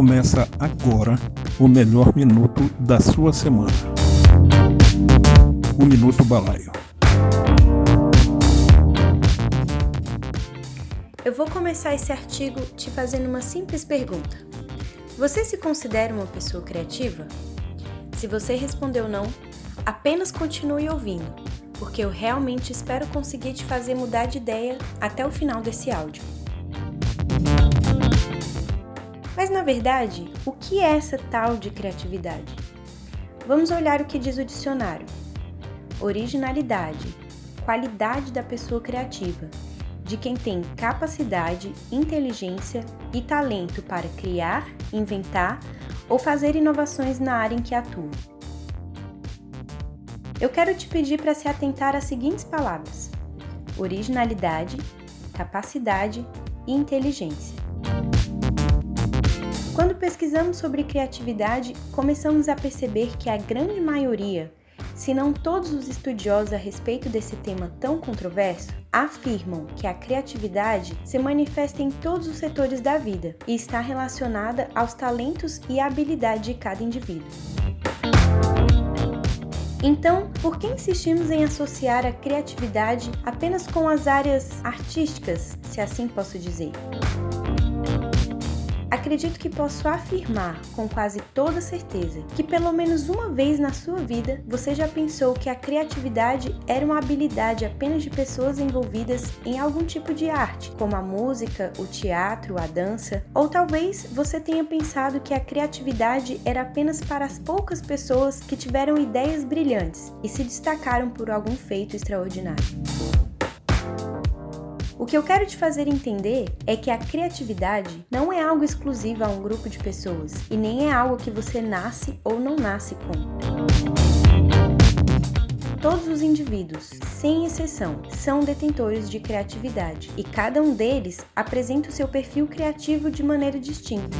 Começa agora o melhor minuto da sua semana. O Minuto Balaio. Eu vou começar esse artigo te fazendo uma simples pergunta. Você se considera uma pessoa criativa? Se você respondeu não, apenas continue ouvindo, porque eu realmente espero conseguir te fazer mudar de ideia até o final desse áudio. Mas na verdade, o que é essa tal de criatividade? Vamos olhar o que diz o dicionário: originalidade, qualidade da pessoa criativa, de quem tem capacidade, inteligência e talento para criar, inventar ou fazer inovações na área em que atua. Eu quero te pedir para se atentar às seguintes palavras: originalidade, capacidade e inteligência. Quando pesquisamos sobre criatividade, começamos a perceber que a grande maioria, se não todos os estudiosos a respeito desse tema tão controverso, afirmam que a criatividade se manifesta em todos os setores da vida e está relacionada aos talentos e habilidade de cada indivíduo. Então, por que insistimos em associar a criatividade apenas com as áreas artísticas, se assim posso dizer? Acredito que posso afirmar com quase toda certeza que pelo menos uma vez na sua vida você já pensou que a criatividade era uma habilidade apenas de pessoas envolvidas em algum tipo de arte, como a música, o teatro, a dança, ou talvez você tenha pensado que a criatividade era apenas para as poucas pessoas que tiveram ideias brilhantes e se destacaram por algum feito extraordinário. O que eu quero te fazer entender é que a criatividade não é algo exclusivo a um grupo de pessoas e nem é algo que você nasce ou não nasce com. Todos os indivíduos, sem exceção, são detentores de criatividade e cada um deles apresenta o seu perfil criativo de maneira distinta.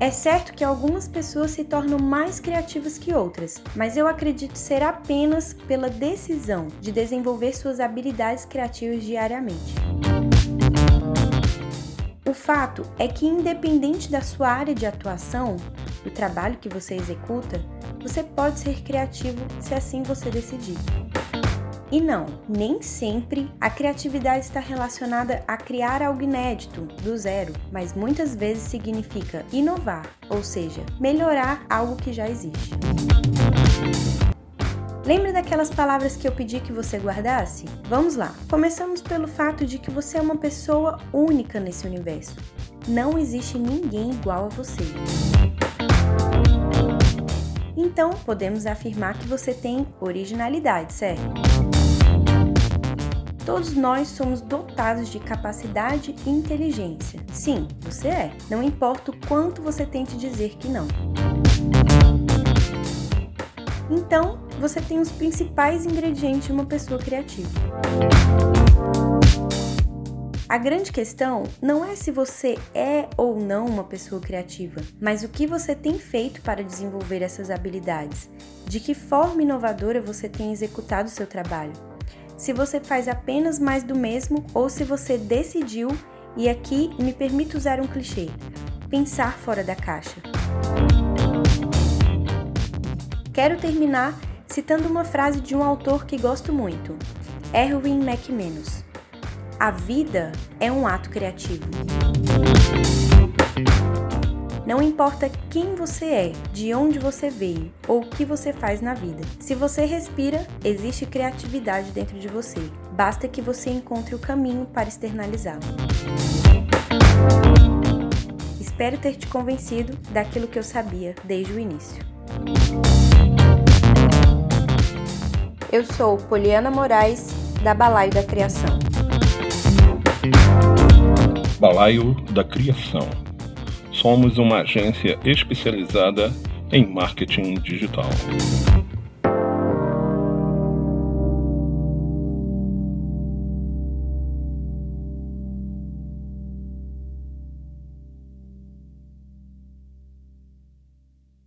É certo que algumas pessoas se tornam mais criativas que outras, mas eu acredito ser apenas pela decisão de desenvolver suas habilidades criativas diariamente. O fato é que, independente da sua área de atuação, do trabalho que você executa, você pode ser criativo se assim você decidir. E não, nem sempre a criatividade está relacionada a criar algo inédito, do zero, mas muitas vezes significa inovar, ou seja, melhorar algo que já existe. Lembra daquelas palavras que eu pedi que você guardasse? Vamos lá. Começamos pelo fato de que você é uma pessoa única nesse universo. Não existe ninguém igual a você. Então, podemos afirmar que você tem originalidade, certo? Todos nós somos dotados de capacidade e inteligência. Sim, você é. Não importa o quanto você tente dizer que não. Então, você tem os principais ingredientes de uma pessoa criativa. A grande questão não é se você é ou não uma pessoa criativa, mas o que você tem feito para desenvolver essas habilidades, de que forma inovadora você tem executado seu trabalho se você faz apenas mais do mesmo ou se você decidiu, e aqui me permito usar um clichê, pensar fora da caixa. Quero terminar citando uma frase de um autor que gosto muito, Erwin McManus. A vida é um ato criativo. Não importa quem você é, de onde você veio ou o que você faz na vida. Se você respira, existe criatividade dentro de você. Basta que você encontre o caminho para externalizá-la. Espero ter te convencido daquilo que eu sabia desde o início. Eu sou Poliana Moraes, da Balaio da Criação. Balaio da Criação Somos uma agência especializada em marketing digital.